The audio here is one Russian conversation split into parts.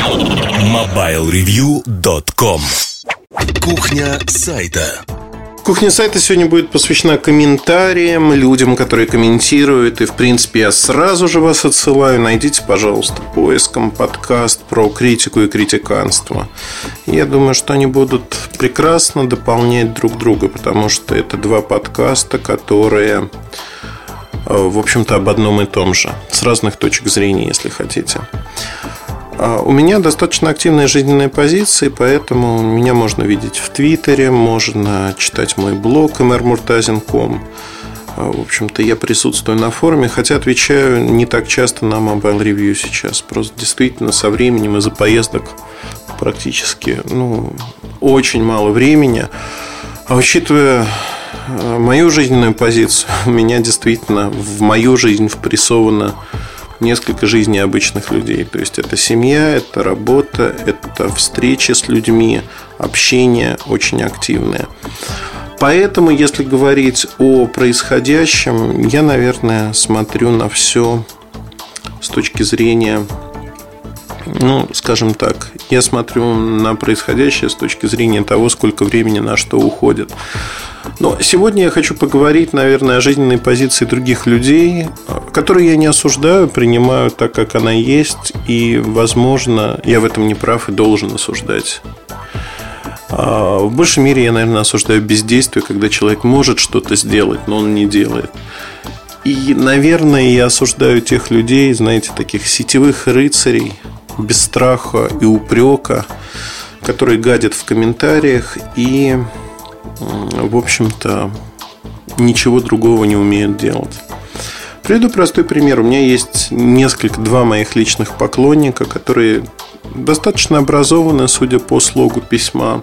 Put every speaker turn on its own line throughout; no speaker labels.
MobileReview.com Кухня сайта
Кухня сайта сегодня будет посвящена комментариям, людям, которые комментируют. И, в принципе, я сразу же вас отсылаю. Найдите, пожалуйста, поиском подкаст про критику и критиканство. Я думаю, что они будут прекрасно дополнять друг друга, потому что это два подкаста, которые э, в общем-то, об одном и том же, с разных точек зрения, если хотите. А, у меня достаточно активная жизненная позиция, поэтому меня можно видеть в Твиттере, можно читать мой блог mrmurtazin.com. А, в общем-то, я присутствую на форуме, хотя отвечаю не так часто на Mobile Review сейчас. Просто действительно со временем из-за поездок практически ну, очень мало времени. А учитывая а, мою жизненную позицию, у меня действительно в мою жизнь впрессовано несколько жизней обычных людей. То есть это семья, это работа, это встречи с людьми, общение очень активное. Поэтому, если говорить о происходящем, я, наверное, смотрю на все с точки зрения, ну, скажем так, я смотрю на происходящее с точки зрения того, сколько времени на что уходит. Но сегодня я хочу поговорить, наверное, о жизненной позиции других людей, которую я не осуждаю, принимаю так, как она есть, и, возможно, я в этом не прав и должен осуждать. А в большей мере я, наверное, осуждаю бездействие, когда человек может что-то сделать, но он не делает. И, наверное, я осуждаю тех людей, знаете, таких сетевых рыцарей, без страха и упрека, которые гадят в комментариях и в общем-то, ничего другого не умеют делать. Приведу простой пример. У меня есть несколько, два моих личных поклонника, которые достаточно образованы, судя по слогу письма,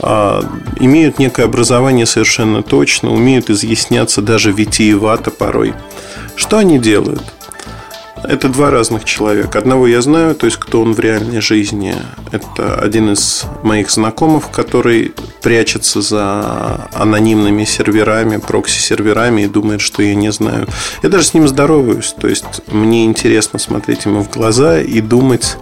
а, имеют некое образование совершенно точно, умеют изъясняться даже витиевато порой. Что они делают? Это два разных человека. Одного я знаю, то есть кто он в реальной жизни. Это один из моих знакомых, который прячется за анонимными серверами, прокси-серверами и думает, что я не знаю. Я даже с ним здороваюсь. То есть мне интересно смотреть ему в глаза и думать,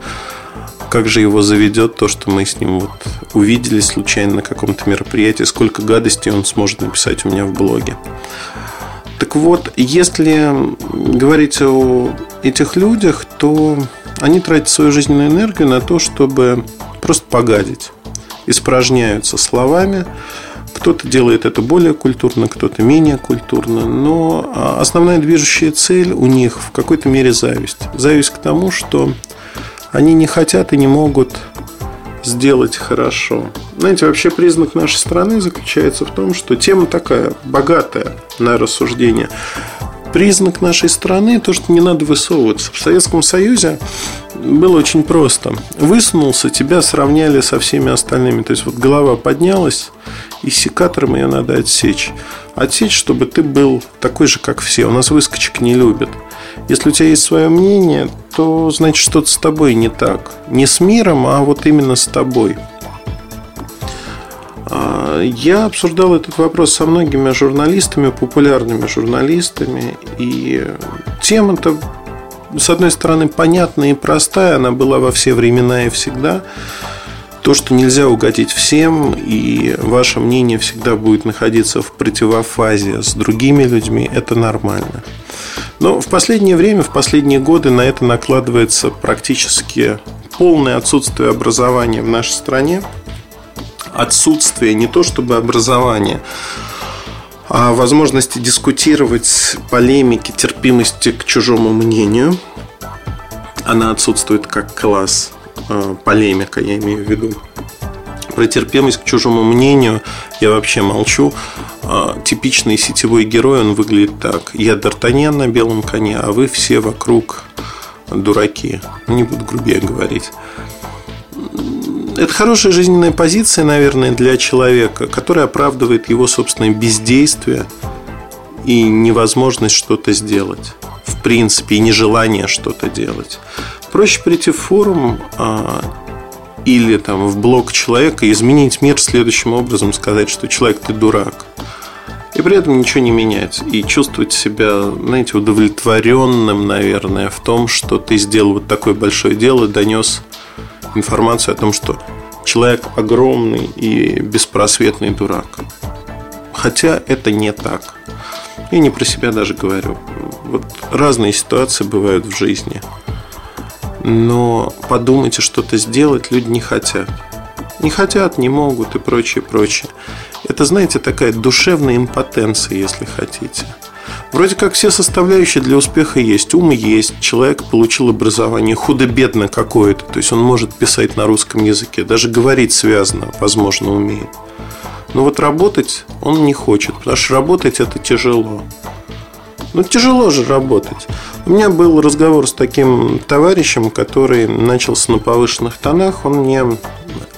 как же его заведет то, что мы с ним вот увидели случайно на каком-то мероприятии, сколько гадостей он сможет написать у меня в блоге. Так вот, если говорить о этих людях, то они тратят свою жизненную энергию на то, чтобы просто погадить. Испражняются словами. Кто-то делает это более культурно, кто-то менее культурно. Но а, основная движущая цель у них в какой-то мере зависть. Зависть к тому, что они не хотят и не могут сделать хорошо. Знаете, вообще признак нашей страны заключается в том, что тема такая богатая на рассуждение. Признак нашей страны то, что не надо высовываться. В Советском Союзе было очень просто. Высунулся, тебя сравняли со всеми остальными. То есть вот голова поднялась, и секатором ее надо отсечь. Отсечь, чтобы ты был такой же, как все. У нас выскочек не любят. Если у тебя есть свое мнение, то значит что-то с тобой не так. Не с миром, а вот именно с тобой. А, я обсуждал этот вопрос со многими журналистами, популярными журналистами, и тема-то, с одной стороны, понятная и простая, она была во все времена и всегда. То, что нельзя угодить всем, и ваше мнение всегда будет находиться в противофазе с другими людьми, это нормально. Но в последнее время, в последние годы на это накладывается практически полное отсутствие образования в нашей стране. Отсутствие не то чтобы образования, а возможности дискутировать, полемики, терпимости к чужому мнению. Она отсутствует как класс. Э, полемика, я имею в виду. Про терпимость к чужому мнению я вообще молчу. А, типичный сетевой герой, он выглядит так. Я Д'Артаньян на белом коне, а вы все вокруг дураки. Не буду грубее говорить. Это хорошая жизненная позиция, наверное, для человека, которая оправдывает его собственное бездействие и невозможность что-то сделать. В принципе, и нежелание что-то делать. Проще прийти в форум а, или там в блог человека и изменить мир следующим образом, сказать, что человек ты дурак и при этом ничего не менять. И чувствовать себя, знаете, удовлетворенным, наверное, в том, что ты сделал вот такое большое дело, донес информацию о том, что человек огромный и беспросветный дурак. Хотя это не так. Я не про себя даже говорю. Вот разные ситуации бывают в жизни. Но подумать и что-то сделать люди не хотят. Не хотят, не могут и прочее, прочее. Это, знаете, такая душевная импотенция, если хотите. Вроде как все составляющие для успеха есть. Ум есть, человек получил образование худо-бедно какое-то. То есть он может писать на русском языке, даже говорить связано, возможно, умеет. Но вот работать он не хочет, потому что работать это тяжело. Ну, тяжело же работать. У меня был разговор с таким товарищем, который начался на повышенных тонах. Он мне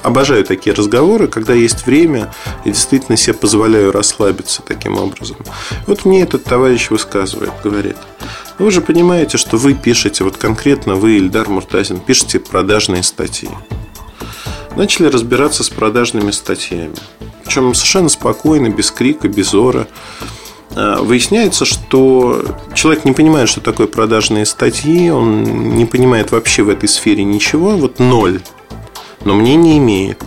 обожаю такие разговоры, когда есть время, и действительно себе позволяю расслабиться таким образом. Вот мне этот товарищ высказывает, говорит, вы же понимаете, что вы пишете, вот конкретно вы, Ильдар Муртазин, пишете продажные статьи. Начали разбираться с продажными статьями. Причем совершенно спокойно, без крика, без ора. А, выясняется, что человек не понимает, что такое продажные статьи, он не понимает вообще в этой сфере ничего, вот ноль, но мнение имеет.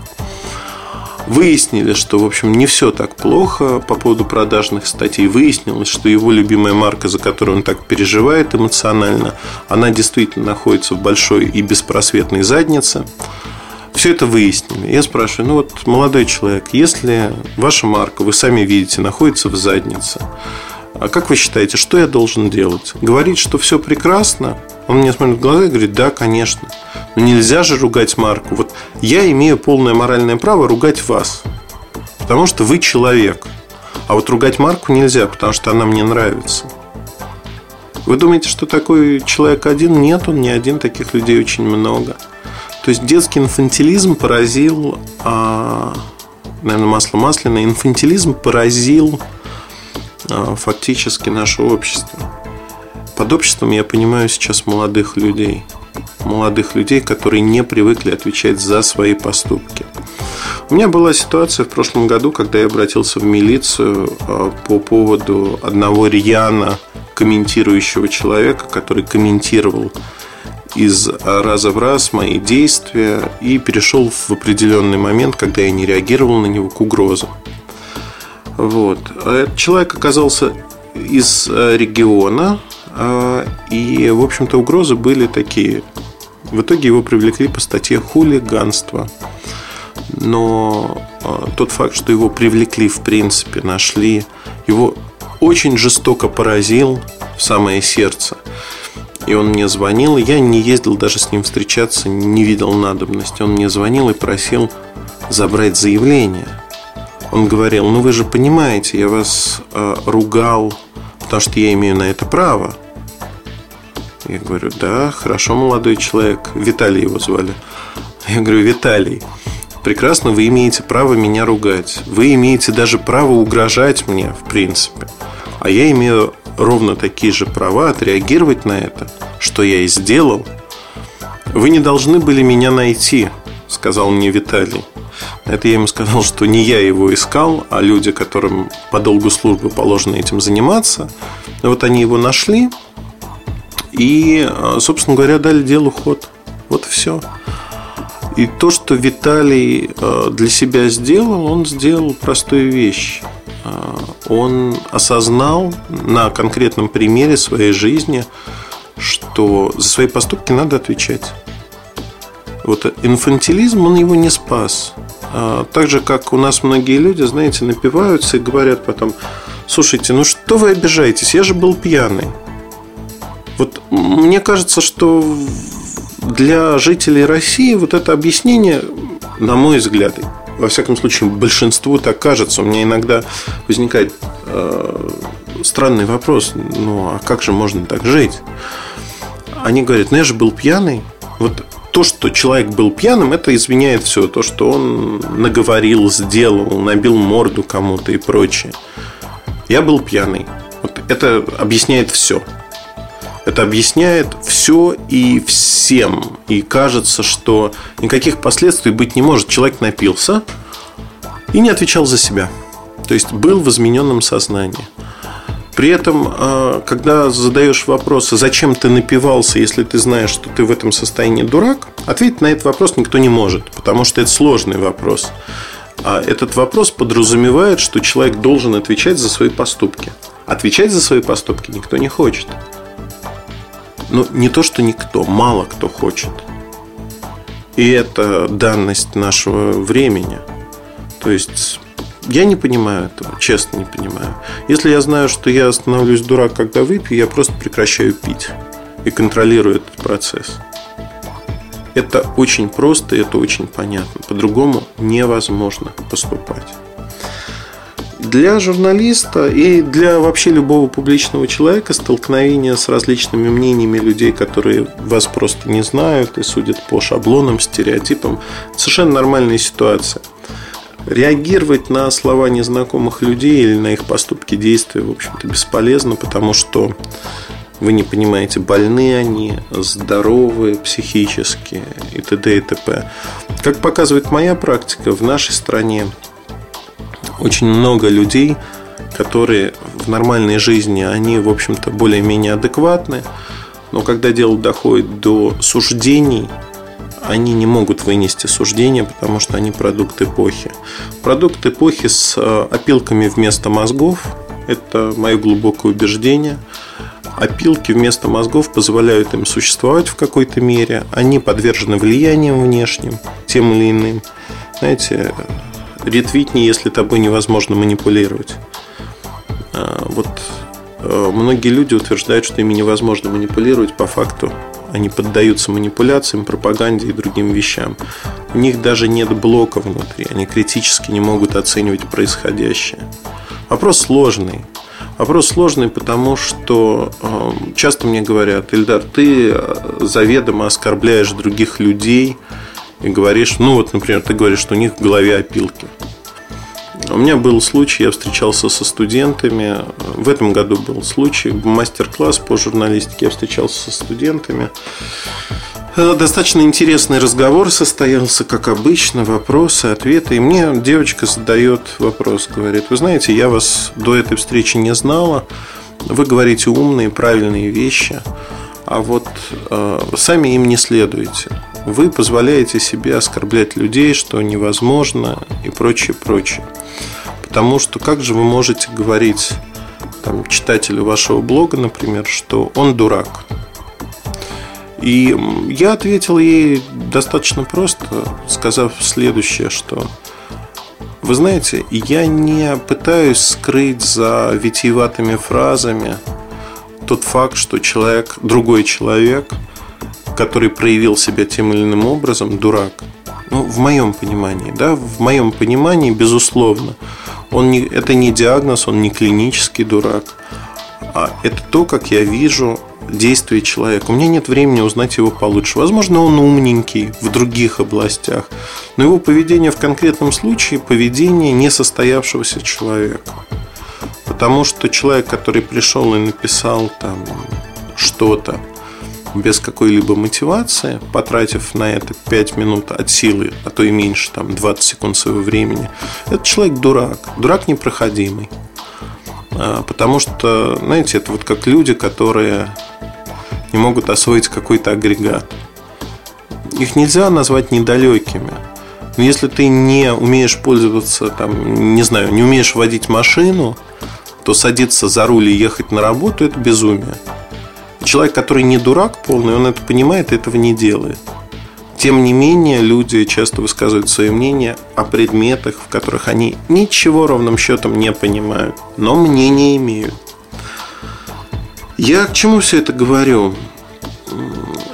Выяснили, что, в общем, не все так плохо по поводу продажных статей. Выяснилось, что его любимая марка, за которую он так переживает эмоционально, она действительно находится в большой и беспросветной заднице. Все это выяснили. Я спрашиваю, ну вот, молодой человек, если ваша марка, вы сами видите, находится в заднице, а как вы считаете, что я должен делать? Говорить, что все прекрасно? Он мне смотрит в глаза и говорит, да, конечно. Но нельзя же ругать марку. Вот я имею полное моральное право ругать вас. Потому что вы человек. А вот ругать марку нельзя, потому что она мне нравится. Вы думаете, что такой человек один? Нет, он не один, таких людей очень много. То есть детский инфантилизм поразил, а, наверное, масло масляное, инфантилизм поразил а, фактически наше общество. Под обществом я понимаю сейчас молодых людей. Молодых людей, которые не привыкли отвечать за свои поступки. У меня была ситуация в прошлом году, когда я обратился в милицию а, по поводу одного рьяна комментирующего человека, который комментировал из раза в раз мои действия и перешел в определенный момент, когда я не реагировал на него, к угрозам. Вот. А этот человек оказался из э, региона, а, и, в общем-то, угрозы были такие. В итоге его привлекли по статье хулиганство. Но а, тот факт, что его привлекли, в принципе, нашли, его очень жестоко поразил в самое сердце. И он мне звонил, я не ездил даже с ним встречаться, не видел надобности. Он мне звонил и просил забрать заявление. Он говорил, ну вы же понимаете, я вас э, ругал, потому что я имею на это право. Я говорю, да, хорошо, молодой человек. Виталий его звали. Я говорю, Виталий, прекрасно, вы имеете право меня ругать. Вы имеете даже право угрожать мне, в принципе. А я имею ровно такие же права отреагировать на это, что я и сделал. Вы не должны были меня найти, сказал мне Виталий. Это я ему сказал, что не я его искал, а люди, которым по долгу службы положено этим заниматься. Вот они его нашли и, собственно говоря, дали делу ход. Вот все. И то, что Виталий э, для себя сделал, он сделал простую вещь. Э, он осознал на конкретном примере своей жизни, что за свои поступки надо отвечать. Вот инфантилизм, он его не спас. А, так же, как у нас многие люди, знаете, напиваются и говорят потом, слушайте, ну что вы обижаетесь, я же был пьяный. Вот мне кажется, что для жителей России вот это объяснение, на мой взгляд, во всяком случае, большинству так кажется. У меня иногда возникает э, странный вопрос, ну а как же можно так жить? Они говорят, ну я же был пьяный. Вот то, что человек был пьяным, это извиняет все. То, что он наговорил, сделал, набил морду кому-то и прочее. Я был пьяный. Вот это объясняет все. Это объясняет все и всем. И кажется, что никаких последствий быть не может. Человек напился и не отвечал за себя. То есть был в измененном сознании. При этом, а, когда задаешь вопрос, зачем ты напивался, если ты знаешь, что ты в этом состоянии дурак, ответить на этот вопрос никто не может, потому что это сложный вопрос. А этот вопрос подразумевает, что человек должен отвечать за свои поступки. Отвечать за свои поступки никто не хочет. Ну, не то, что никто, мало кто хочет. И это данность нашего времени. То есть я не понимаю этого, честно не понимаю. Если я знаю, что я становлюсь дурак, когда выпью, я просто прекращаю пить и контролирую этот процесс. Это очень просто, это очень понятно. По-другому невозможно поступать. Для журналиста и для вообще любого публичного человека столкновение с различными мнениями людей, которые вас просто не знают и судят по шаблонам, стереотипам, совершенно нормальная ситуация. Реагировать на слова незнакомых людей или на их поступки, действия, в общем-то, бесполезно, потому что вы не понимаете, больны они, здоровы психически и т.д. и т.п. Как показывает моя практика, в нашей стране очень много людей, которые в нормальной жизни, они, в общем-то, более-менее адекватны, но когда дело доходит до суждений, они не могут вынести суждения, потому что они продукт эпохи. Продукт эпохи с э, опилками вместо мозгов – это мое глубокое убеждение. Опилки вместо мозгов позволяют им существовать в какой-то мере. Они подвержены влияниям внешним, тем или иным. Знаете, ретвитни, если тобой невозможно манипулировать. А, вот э, многие люди утверждают, что ими невозможно манипулировать по факту. Они поддаются манипуляциям, пропаганде и другим вещам. У них даже нет блока внутри. Они критически не могут оценивать происходящее. Вопрос сложный. Вопрос сложный, потому что э, часто мне говорят, Ильдар, ты э, заведомо оскорбляешь других людей и говоришь, ну вот, например, ты говоришь, что у них в голове опилки. У меня был случай, я встречался со студентами. В этом году был случай, мастер-класс по журналистике. Я встречался со студентами. Э, достаточно интересный разговор состоялся, как обычно, вопросы, ответы. И мне девочка задает вопрос, говорит, вы знаете, я вас до этой встречи не знала, вы говорите умные, правильные вещи, а вот э, сами им не следуете. Вы позволяете себе оскорблять людей, что невозможно и прочее, прочее. Потому что как же вы можете говорить там, читателю вашего блога, например, что он дурак, и я ответил ей достаточно просто, сказав следующее, что вы знаете, я не пытаюсь скрыть за витиеватыми фразами тот факт, что человек, другой человек, который проявил себя тем или иным образом, дурак. Ну, в моем понимании, да, в моем понимании, безусловно, он не, это не диагноз, он не клинический дурак, а это то, как я вижу действий человека. У меня нет времени узнать его получше. Возможно, он умненький в других областях, но его поведение в конкретном случае поведение несостоявшегося человека. Потому что человек, который пришел и написал там что-то без какой-либо мотивации, потратив на это 5 минут от силы, а то и меньше, там 20 секунд своего времени, этот человек дурак, дурак непроходимый. А, потому что, знаете, это вот как люди, которые не могут освоить какой-то агрегат. Их нельзя назвать недалекими. Но если ты не умеешь пользоваться, там, не знаю, не умеешь водить машину, то садиться за руль и ехать на работу – это безумие. Человек, который не дурак полный, он это понимает и этого не делает. Тем не менее, люди часто высказывают свое мнение о предметах, в которых они ничего ровным счетом не понимают, но мнение имеют. Я к чему все это говорю?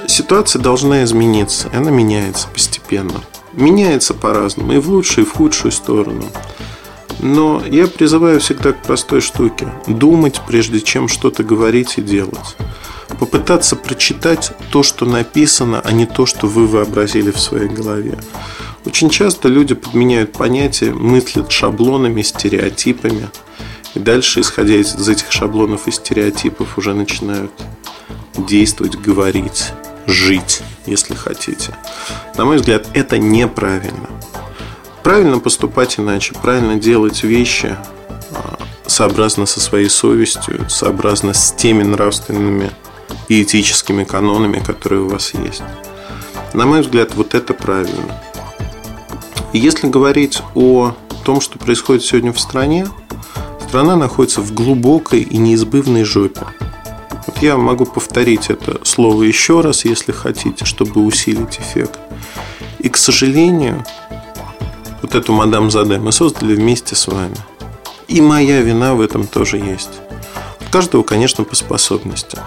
Ситуация должна измениться, она меняется постепенно. Меняется по-разному, и в лучшую, и в худшую сторону. Но я призываю всегда к простой штуке. Думать, прежде чем что-то говорить и делать попытаться прочитать то, что написано, а не то, что вы вообразили в своей голове. Очень часто люди подменяют понятия, мыслят шаблонами, стереотипами. И дальше, исходя из этих шаблонов и стереотипов, уже начинают действовать, говорить, жить, если хотите. На мой взгляд, это неправильно. Правильно поступать иначе, правильно делать вещи а, сообразно со своей совестью, сообразно с теми нравственными и этическими канонами, которые у вас есть. На мой взгляд, вот это правильно. Если говорить о том, что происходит сегодня в стране, страна находится в глубокой и неизбывной жопе. Вот я могу повторить это слово еще раз, если хотите, чтобы усилить эффект. И, к сожалению, вот эту мадам Заде мы создали вместе с вами. И моя вина в этом тоже есть. У каждого, конечно, по способностям.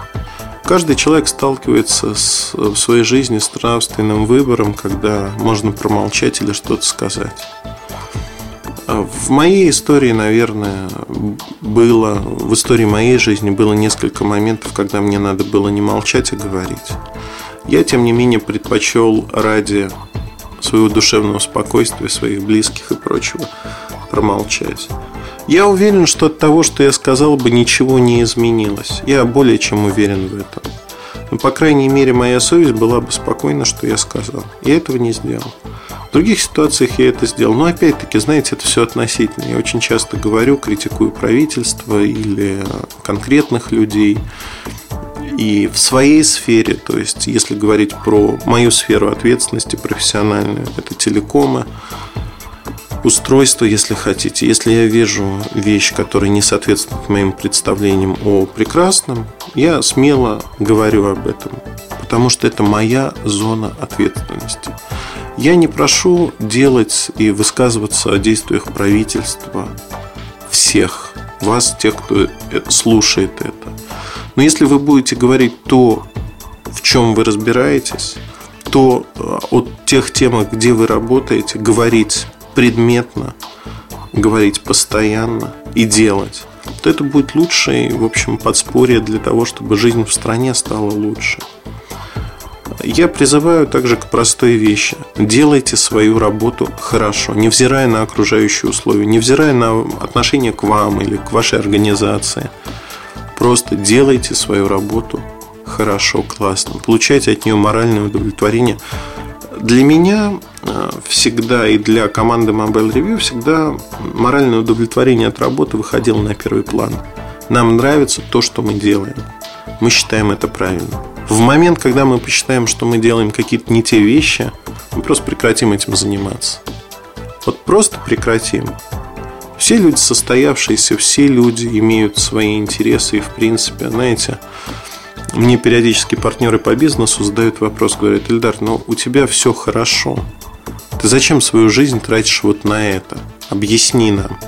Каждый человек сталкивается с, в своей жизни с нравственным выбором, когда можно промолчать или что-то сказать. А в моей истории, наверное, было, в истории моей жизни было несколько моментов, когда мне надо было не молчать, а говорить. Я, тем не менее, предпочел ради своего душевного спокойствия, своих близких и прочего промолчать. Я уверен, что от того, что я сказал бы, ничего не изменилось. Я более чем уверен в этом. Но, по крайней мере, моя совесть была бы спокойна, что я сказал. Я этого не сделал. В других ситуациях я это сделал. Но, опять-таки, знаете, это все относительно. Я очень часто говорю, критикую правительство или конкретных людей. И в своей сфере, то есть, если говорить про мою сферу ответственности профессиональную, это телекомы, устройство, если хотите. Если я вижу вещь, которая не соответствует моим представлениям о прекрасном, я смело говорю об этом, потому что это моя зона ответственности. Я не прошу делать и высказываться о действиях правительства всех вас, тех, кто слушает это. Но если вы будете говорить то, в чем вы разбираетесь, то э, о тех темах, где вы работаете, говорить предметно, говорить постоянно и делать, то это будет лучшее, в общем, подспорье для того, чтобы жизнь в стране стала лучше. Я призываю также к простой вещи. Делайте свою работу хорошо, невзирая на окружающие условия, невзирая на отношение к вам или к вашей организации. Просто делайте свою работу хорошо, классно. Получайте от нее моральное удовлетворение. Для меня э, всегда и для команды Mobile Review всегда моральное удовлетворение от работы выходило на первый план. Нам нравится то, что мы делаем. Мы считаем это правильно. В момент, когда мы посчитаем, что мы делаем какие-то не те вещи, мы просто прекратим этим заниматься. Вот просто прекратим. Все люди состоявшиеся, все люди имеют свои интересы и, в принципе, знаете, мне периодически партнеры по бизнесу задают вопрос, говорят, Ильдар, ну у тебя все хорошо. Ты зачем свою жизнь тратишь вот на это? Объясни нам.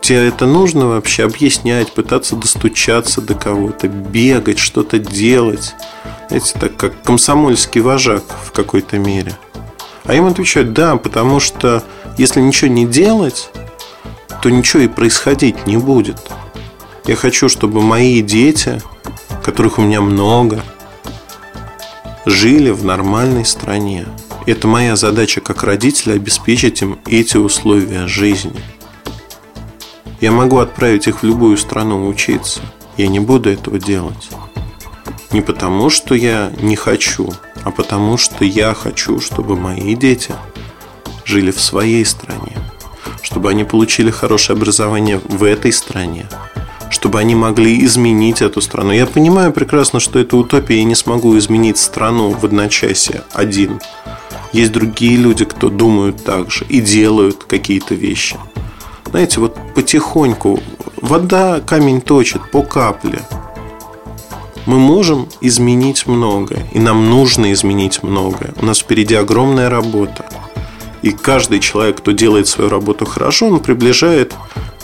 Тебе это нужно вообще объяснять, пытаться достучаться до кого-то, бегать, что-то делать. Знаете, так как комсомольский вожак в какой-то мере. А им отвечают, да, потому что если ничего не делать, то ничего и происходить не будет. Я хочу, чтобы мои дети которых у меня много, жили в нормальной стране. Это моя задача как родителя обеспечить им эти условия жизни. Я могу отправить их в любую страну учиться. Я не буду этого делать. Не потому, что я не хочу, а потому, что я хочу, чтобы мои дети жили в своей стране, чтобы они получили хорошее образование в этой стране, чтобы они могли изменить эту страну. Я понимаю прекрасно, что это утопия, я не смогу изменить страну в одночасье один. Есть другие люди, кто думают так же и делают какие-то вещи. Знаете, вот потихоньку вода камень точит по капле. Мы можем изменить многое, и нам нужно изменить многое. У нас впереди огромная работа. И каждый человек, кто делает свою работу хорошо, он приближает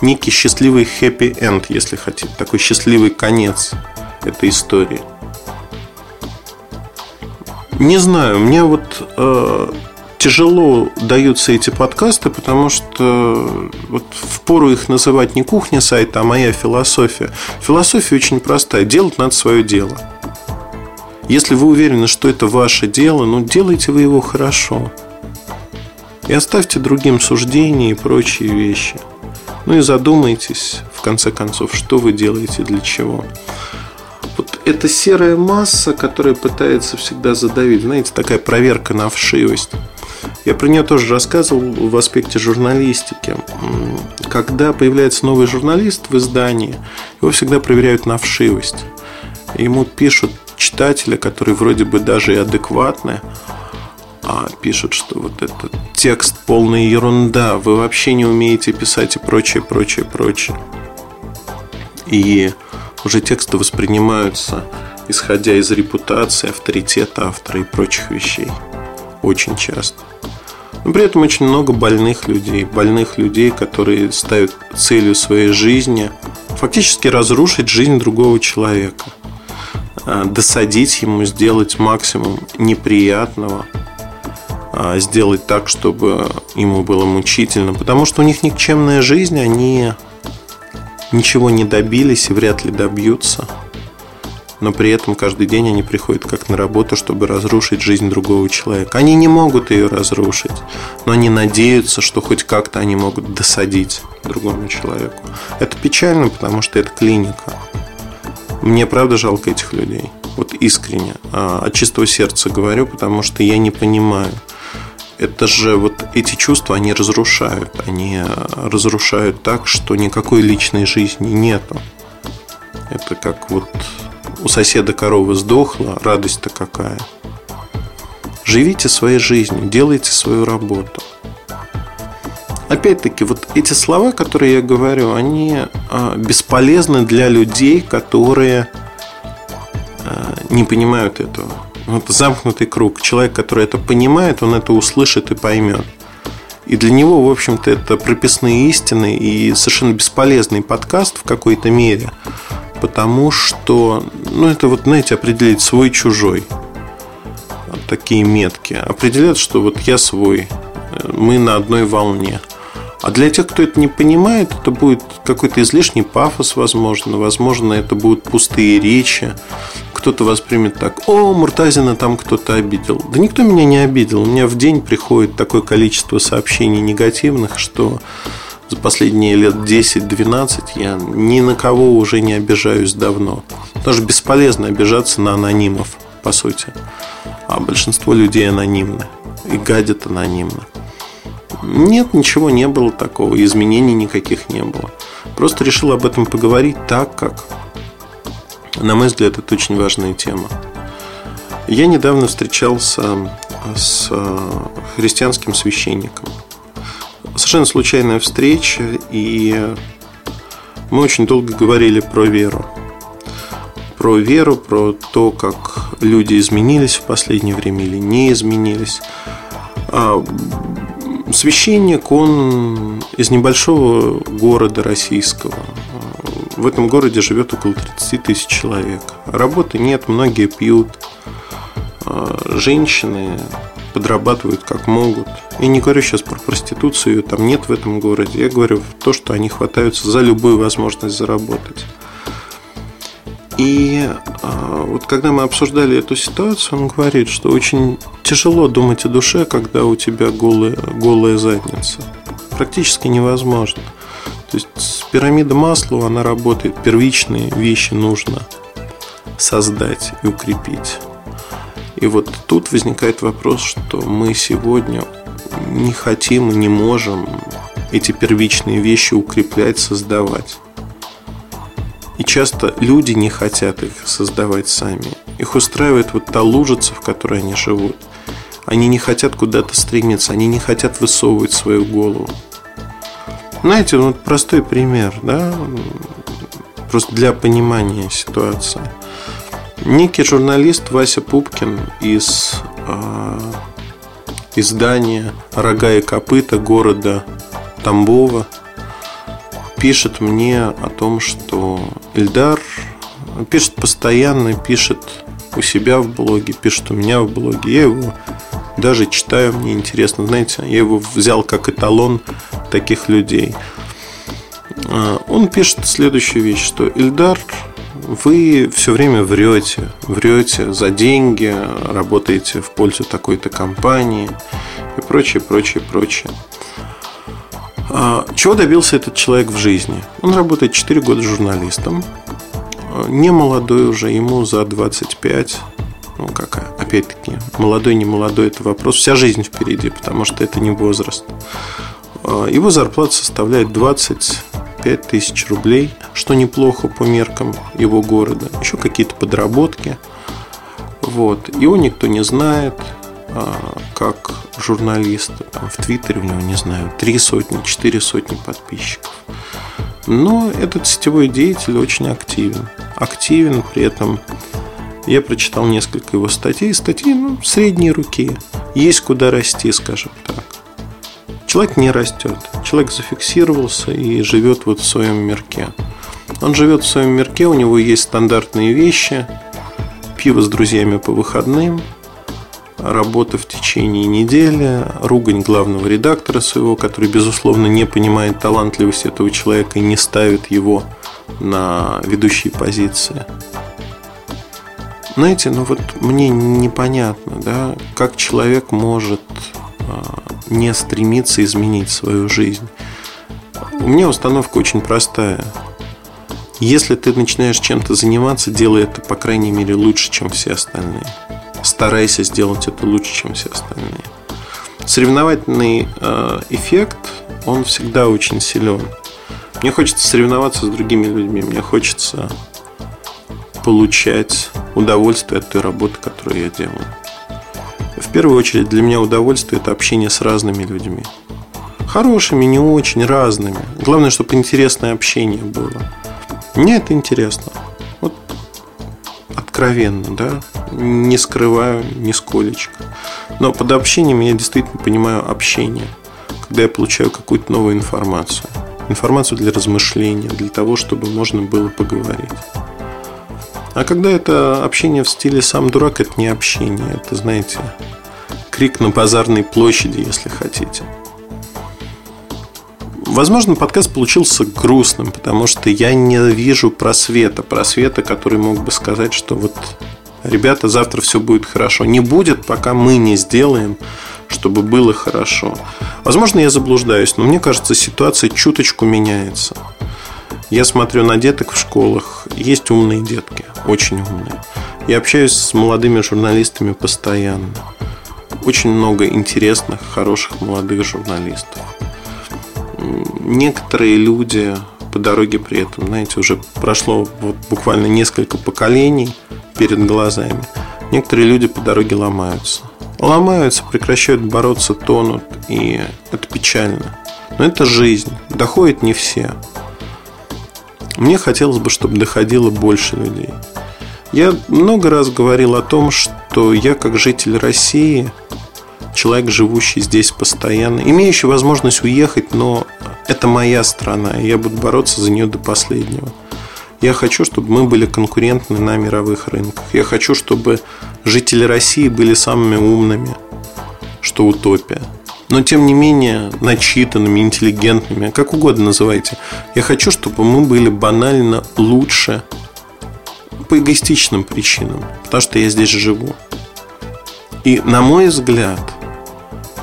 некий счастливый хэппи-энд, если хотите, такой счастливый конец этой истории. Не знаю, мне вот э, тяжело даются эти подкасты, потому что вот в пору их называть не кухня сайта, а моя философия. Философия очень простая. Делать надо свое дело. Если вы уверены, что это ваше дело, ну делайте вы его хорошо. И оставьте другим суждения и прочие вещи. Ну и задумайтесь, в конце концов, что вы делаете, для чего. Вот эта серая масса, которая пытается всегда задавить, знаете, такая проверка на вшивость. Я про нее тоже рассказывал в аспекте журналистики. Когда появляется новый журналист в издании, его всегда проверяют на вшивость. Ему пишут читателя, который вроде бы даже и адекватный, а пишут, что вот этот текст полная ерунда, вы вообще не умеете писать и прочее, прочее, прочее. И уже тексты воспринимаются исходя из репутации, авторитета автора и прочих вещей. Очень часто. Но при этом очень много больных людей, больных людей, которые ставят целью своей жизни фактически разрушить жизнь другого человека, а, досадить ему, сделать максимум неприятного, сделать так, чтобы ему было мучительно, потому что у них никчемная жизнь, они ничего не добились и вряд ли добьются – но при этом каждый день они приходят как на работу, чтобы разрушить жизнь другого человека. Они не могут ее разрушить, но они надеются, что хоть как-то они могут досадить другому человеку. Это печально, потому что это клиника. Мне правда жалко этих людей. Вот искренне. А, от чистого сердца говорю, потому что я не понимаю. Это же вот эти чувства, они разрушают. Они разрушают так, что никакой личной жизни нету. Это как вот у соседа корова сдохла, радость-то какая. Живите своей жизнью, делайте свою работу. Опять-таки, вот эти слова, которые я говорю, они а, бесполезны для людей, которые а, не понимают этого. Вот замкнутый круг. Человек, который это понимает, он это услышит и поймет. И для него, в общем-то, это прописные истины и совершенно бесполезный подкаст в какой-то мере потому что, ну, это вот, знаете, определить свой-чужой. Такие метки. Определяют, что вот я свой, мы на одной волне. А для тех, кто это не понимает, это будет какой-то излишний пафос, возможно. Возможно, это будут пустые речи. Кто-то воспримет так, о, Муртазина там кто-то обидел. Да никто меня не обидел. У меня в день приходит такое количество сообщений негативных, что за последние лет 10-12 я ни на кого уже не обижаюсь давно. Тоже бесполезно обижаться на анонимов, по сути. А большинство людей анонимны и гадят анонимно. Нет, ничего не было такого, изменений никаких не было. Просто решил об этом поговорить так, как, на мой взгляд, это очень важная тема. Я недавно встречался с э, христианским священником – совершенно случайная встреча, и мы очень долго говорили про веру. Про веру, про то, как люди изменились в последнее время или не изменились. Священник, он из небольшого города российского. В этом городе живет около 30 тысяч человек. Работы нет, многие пьют. А женщины подрабатывают как могут. И не говорю сейчас про проституцию, ее там нет в этом городе. Я говорю то, что они хватаются за любую возможность заработать. И а, вот когда мы обсуждали эту ситуацию, он говорит, что очень тяжело думать о душе, когда у тебя голая, голая задница. Практически невозможно. То есть пирамида масла, она работает. Первичные вещи нужно создать и укрепить. И вот тут возникает вопрос, что мы сегодня не хотим и не можем эти первичные вещи укреплять, создавать. И часто люди не хотят их создавать сами. Их устраивает вот та лужица, в которой они живут. Они не хотят куда-то стремиться, они не хотят высовывать свою голову. Знаете, вот простой пример, да, просто для понимания ситуации. Некий журналист Вася Пупкин из э, издания «Рога и копыта» города Тамбова пишет мне о том, что Ильдар пишет постоянно, пишет у себя в блоге, пишет у меня в блоге. Я его даже читаю, мне интересно. Знаете, я его взял как эталон таких людей. А, он пишет следующую вещь, что Ильдар вы все время врете, врете за деньги, работаете в пользу такой-то компании и прочее, прочее, прочее. А, чего добился этот человек в жизни? Он работает 4 года журналистом, не молодой уже, ему за 25, ну, как, опять-таки, молодой, не молодой, это вопрос. Вся жизнь впереди, потому что это не возраст. А, его зарплата составляет 25 тысяч рублей, что неплохо по меркам его города. Еще какие-то подработки. Вот. Его никто не знает, а, как журналиста. Там в Твиттере у него, не знаю, три сотни, четыре сотни подписчиков. Но этот сетевой деятель очень активен. Активен, при этом я прочитал несколько его статей. Статьи ну, средней руки. Есть куда расти, скажем так. Человек не растет. Человек зафиксировался и живет вот в своем мирке. Он живет в своем мирке, у него есть стандартные вещи. Пиво с друзьями по выходным, работа в течение недели, ругань главного редактора своего, который, безусловно, не понимает талантливость этого человека и не ставит его на ведущие позиции. Знаете, ну вот мне непонятно, да, как человек может а, не стремиться изменить свою жизнь. У меня установка очень простая. Если ты начинаешь чем-то заниматься, делай это, по крайней мере, лучше, чем все остальные. Старайся сделать это лучше, чем все остальные. Соревновательный э, эффект, он всегда очень силен. Мне хочется соревноваться с другими людьми, мне хочется получать удовольствие от той работы, которую я делаю. В первую очередь для меня удовольствие – это общение с разными людьми. Хорошими, не очень, разными. Главное, чтобы интересное общение было. Мне это интересно. Откровенно, да. Не скрываю нисколечко. Но под общением я действительно понимаю общение. Когда я получаю какую-то новую информацию. Информацию для размышления, для того, чтобы можно было поговорить. А когда это общение в стиле «сам дурак», это не общение. Это, знаете, крик на базарной площади, если хотите. Возможно, подкаст получился грустным, потому что я не вижу просвета. Просвета, который мог бы сказать, что вот, ребята, завтра все будет хорошо. Не будет, пока мы не сделаем, чтобы было хорошо. Возможно, я заблуждаюсь, но мне кажется, ситуация чуточку меняется. Я смотрю на деток в школах. Есть умные детки, очень умные. Я общаюсь с молодыми журналистами постоянно. Очень много интересных, хороших молодых журналистов. Некоторые люди по дороге при этом, знаете, уже прошло вот буквально несколько поколений перед глазами. Некоторые люди по дороге ломаются. Ломаются, прекращают бороться, тонут, и это печально. Но это жизнь. Доходят не все. Мне хотелось бы, чтобы доходило больше людей. Я много раз говорил о том, что я как житель России, человек, живущий здесь постоянно, имеющий возможность уехать, но это моя страна, и я буду бороться за нее до последнего. Я хочу, чтобы мы были конкурентны на мировых рынках. Я хочу, чтобы жители России были самыми умными, что утопия но тем не менее начитанными, интеллигентными, как угодно называйте. Я хочу, чтобы мы были банально лучше по эгоистичным причинам, потому что я здесь живу. И, на мой взгляд,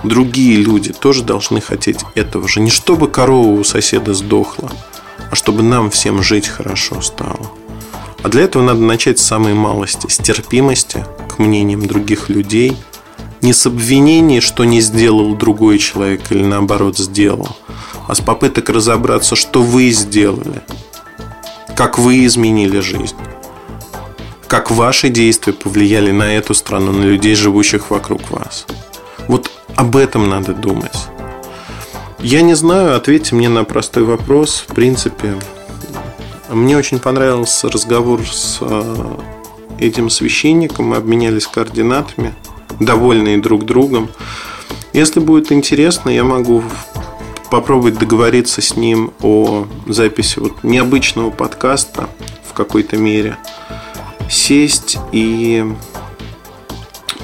другие люди тоже должны хотеть этого же. Не чтобы корова у соседа сдохла, а чтобы нам всем жить хорошо стало. А для этого надо начать с самой малости, с терпимости к мнениям других людей – не с обвинений, что не сделал другой человек или наоборот сделал, а с попыток разобраться, что вы сделали, как вы изменили жизнь, как ваши действия повлияли на эту страну, на людей, живущих вокруг вас. Вот об этом надо думать. Я не знаю, ответьте мне на простой вопрос. В принципе, мне очень понравился разговор с э, этим священником. Мы обменялись координатами – довольные друг другом. Если будет интересно, я могу попробовать договориться с ним о записи вот необычного подкаста в какой-то мере. Сесть и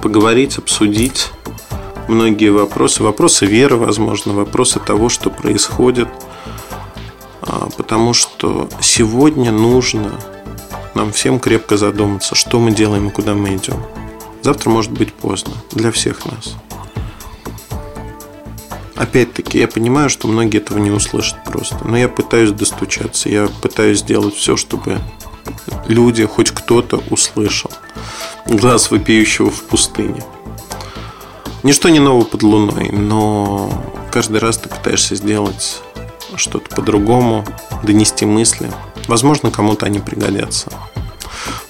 поговорить, обсудить многие вопросы. Вопросы веры, возможно, вопросы того, что происходит. А, потому что сегодня нужно нам всем крепко задуматься, что мы делаем и куда мы идем. Завтра может быть поздно для всех нас. Опять-таки, я понимаю, что многие этого не услышат просто. Но я пытаюсь достучаться. Я пытаюсь сделать все, чтобы люди, хоть кто-то услышал. глаз вопиющего в пустыне. Ничто не ново под луной, но каждый раз ты пытаешься сделать что-то по-другому, донести мысли. Возможно, кому-то они пригодятся.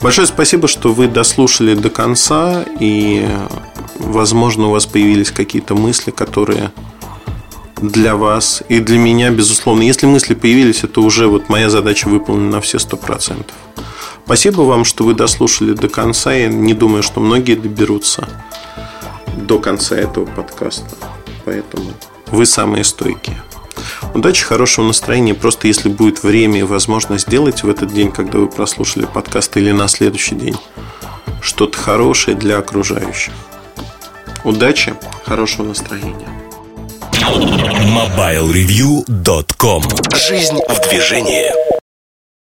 Большое спасибо, что вы дослушали до конца, и, возможно, у вас появились какие-то мысли, которые для вас и для меня, безусловно. Если мысли появились, это уже вот моя задача выполнена на все сто процентов. Спасибо вам, что вы дослушали до конца. Я не думаю, что многие доберутся до конца этого подкаста. Поэтому вы самые стойкие. Удачи, хорошего настроения. Просто если будет время и возможность сделать в этот день, когда вы прослушали подкаст или на следующий день, что-то хорошее для окружающих. Удачи, хорошего настроения.
MobileReview.com Жизнь в движении